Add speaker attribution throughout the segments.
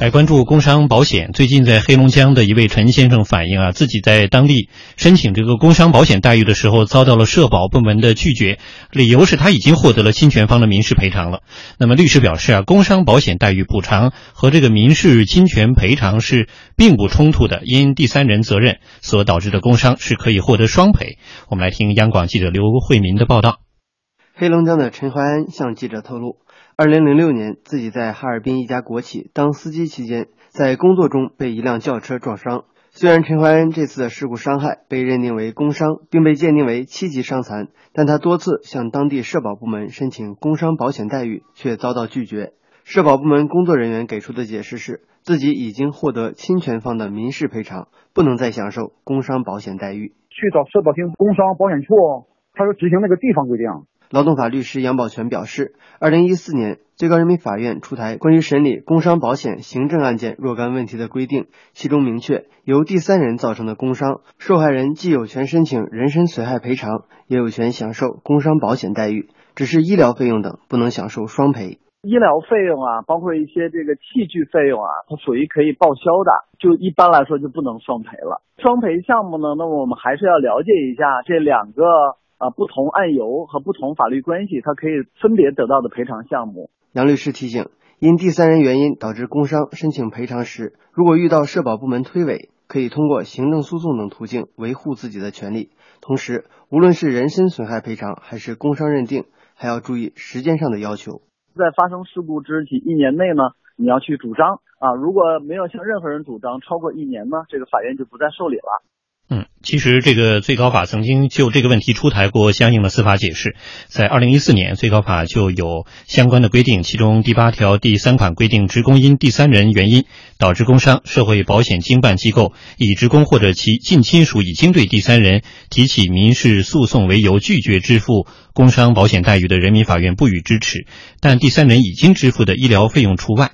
Speaker 1: 来关注工伤保险。最近在黑龙江的一位陈先生反映啊，自己在当地申请这个工伤保险待遇的时候，遭到了社保部门的拒绝，理由是他已经获得了侵权方的民事赔偿了。那么律师表示啊，工伤保险待遇补偿和这个民事侵权赔偿是并不冲突的，因第三人责任所导致的工伤是可以获得双赔。我们来听央广记者刘慧民的报道。
Speaker 2: 黑龙江的陈怀安向记者透露。二零零六年，自己在哈尔滨一家国企当司机期间，在工作中被一辆轿车撞伤。虽然陈怀恩这次的事故伤害被认定为工伤，并被鉴定为七级伤残，但他多次向当地社保部门申请工伤保险待遇，却遭到拒绝。社保部门工作人员给出的解释是，自己已经获得侵权方的民事赔偿，不能再享受工伤保险待遇。
Speaker 3: 去找社保厅工伤保险处，他说执行那个地方规定。
Speaker 2: 劳动法律师杨宝全表示，二零一四年最高人民法院出台关于审理工伤保险行政案件若干问题的规定，其中明确，由第三人造成的工伤，受害人既有权申请人身损害赔偿，也有权享受工伤保险待遇，只是医疗费用等不能享受双赔。
Speaker 4: 医疗费用啊，包括一些这个器具费用啊，它属于可以报销的，就一般来说就不能双赔了。双赔项目呢，那么我们还是要了解一下这两个。啊，不同案由和不同法律关系，他可以分别得到的赔偿项目。
Speaker 2: 杨律师提醒，因第三人原因导致工伤申请赔偿时，如果遇到社保部门推诿，可以通过行政诉讼等途径维护自己的权利。同时，无论是人身损害赔偿还是工伤认定，还要注意时间上的要求。
Speaker 4: 在发生事故之起一年内呢，你要去主张啊，如果没有向任何人主张超过一年呢，这个法院就不再受理了。
Speaker 1: 嗯，其实这个最高法曾经就这个问题出台过相应的司法解释，在二零一四年，最高法就有相关的规定，其中第八条第三款规定，职工因第三人原因导致工伤，社会保险经办机构以职工或者其近亲属已经对第三人提起民事诉讼为由拒绝支付工伤保险待遇的，人民法院不予支持，但第三人已经支付的医疗费用除外。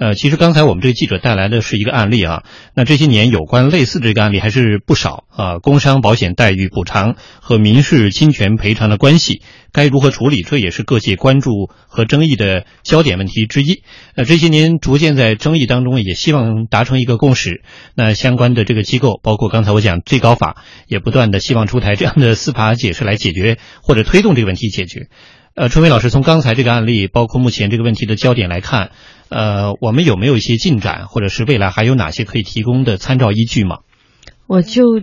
Speaker 1: 呃，其实刚才我们这个记者带来的是一个案例啊，那这些年有关类似的这个案例还是不少啊。工伤保险待遇补偿和民事侵权赔偿的关系该如何处理，这也是各界关注和争议的焦点问题之一。那这些年逐渐在争议当中，也希望达成一个共识。那相关的这个机构，包括刚才我讲最高法，也不断的希望出台这样的司法解释来解决或者推动这个问题解决。呃，春梅老师从刚才这个案例，包括目前这个问题的焦点来看。呃，我们有没有一些进展，或者是未来还有哪些可以提供的参照依据吗？
Speaker 5: 我就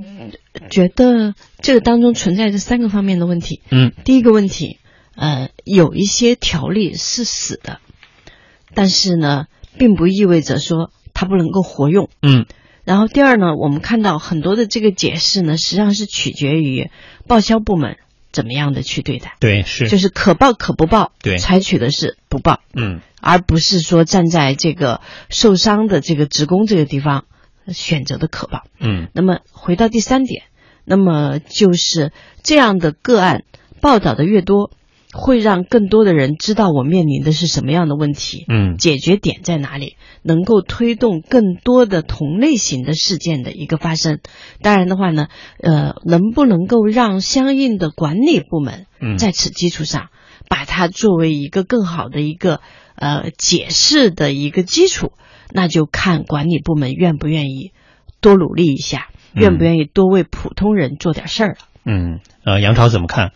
Speaker 5: 觉得这个当中存在着三个方面的问题。
Speaker 1: 嗯，
Speaker 5: 第一个问题，呃，有一些条例是死的，但是呢，并不意味着说它不能够活用。
Speaker 1: 嗯，
Speaker 5: 然后第二呢，我们看到很多的这个解释呢，实际上是取决于报销部门。怎么样的去对待？
Speaker 1: 对，是
Speaker 5: 就是可报可不报，
Speaker 1: 对，
Speaker 5: 采取的是不报，
Speaker 1: 嗯，
Speaker 5: 而不是说站在这个受伤的这个职工这个地方选择的可报，
Speaker 1: 嗯。
Speaker 5: 那么回到第三点，那么就是这样的个案报道的越多。会让更多的人知道我面临的是什么样的问题，
Speaker 1: 嗯，
Speaker 5: 解决点在哪里，能够推动更多的同类型的事件的一个发生。当然的话呢，呃，能不能够让相应的管理部门在此基础上，把它作为一个更好的一个呃解释的一个基础，那就看管理部门愿不愿意多努力一下，愿不愿意多为普通人做点事儿了。
Speaker 1: 嗯，呃，杨超怎么看？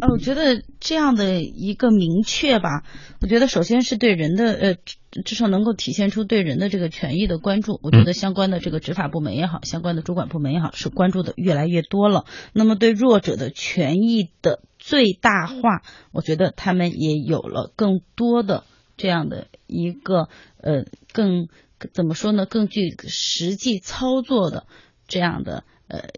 Speaker 6: 呃，我觉得这样的一个明确吧，我觉得首先是对人的呃，至少能够体现出对人的这个权益的关注。我觉得相关的这个执法部门也好，相关的主管部门也好，是关注的越来越多了。那么对弱者的权益的最大化，我觉得他们也有了更多的这样的一个呃，更怎么说呢？更具实际操作的这样的呃。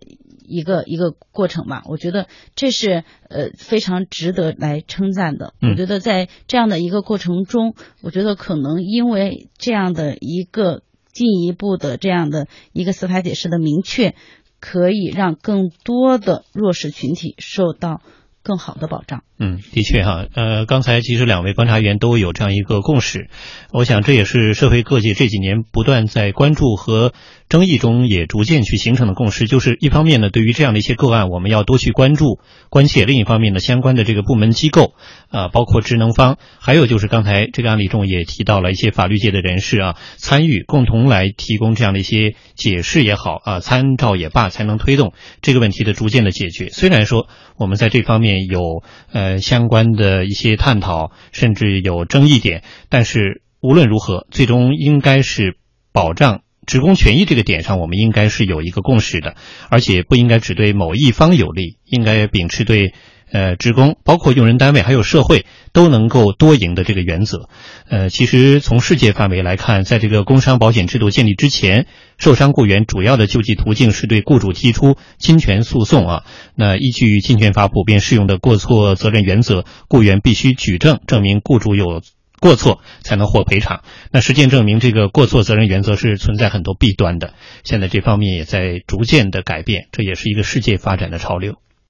Speaker 6: 一个一个过程吧，我觉得这是呃非常值得来称赞的。我觉得在这样的一个过程中，我觉得可能因为这样的一个进一步的这样的一个司法解释的明确，可以让更多的弱势群体受到。更好的保障。
Speaker 1: 嗯，的确哈，呃，刚才其实两位观察员都有这样一个共识，我想这也是社会各界这几年不断在关注和争议中也逐渐去形成的共识，就是一方面呢，对于这样的一些个案，我们要多去关注、关切；另一方面呢，相关的这个部门机构啊，包括职能方，还有就是刚才这个案例中也提到了一些法律界的人士啊，参与共同来提供这样的一些解释也好啊，参照也罢，才能推动这个问题的逐渐的解决。虽然说我们在这方面有呃相关的一些探讨，甚至有争议点，但是无论如何，最终应该是保障。职工权益这个点上，我们应该是有一个共识的，而且不应该只对某一方有利，应该秉持对呃职工、包括用人单位还有社会都能够多赢的这个原则。呃，其实从世界范围来看，在这个工伤保险制度建立之前，受伤雇员主要的救济途径是对雇主提出侵权诉讼啊。那依据侵权法普遍适用的过错责任原则，雇员必须举证证明雇主有。过错才能获赔偿，那实践证明这个过错责任原则是存在很多弊端的。现在这方面也在逐渐的改变，这也是一个世界发展的潮流。